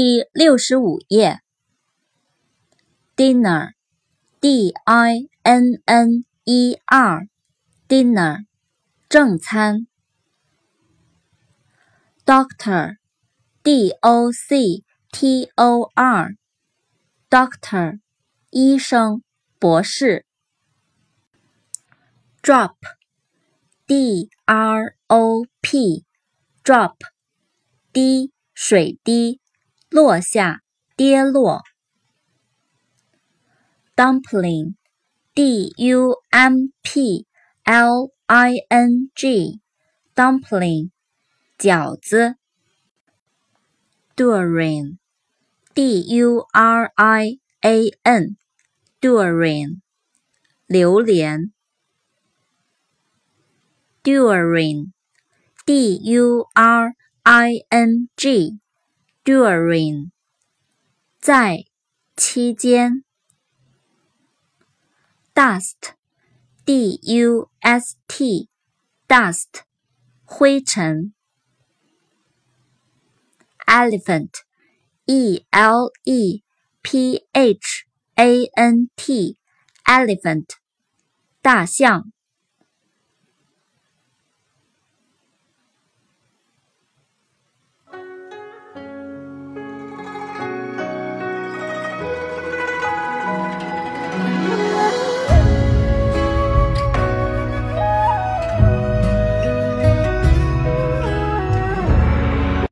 第六十五页。dinner，d i n n e r，dinner，正餐。doctor，d o c t o r，doctor，医生、博士。drop，d r o p，drop，滴水滴。落下，跌落。dumpling，d u m p l i n g，dumpling，饺子。durian，d u r i a n，durian，榴莲。durian，d-u-r-i-n-g。during，在期间。dust，d u s t，dust，灰尘。elephant，e l e p h a n t，elephant，大象。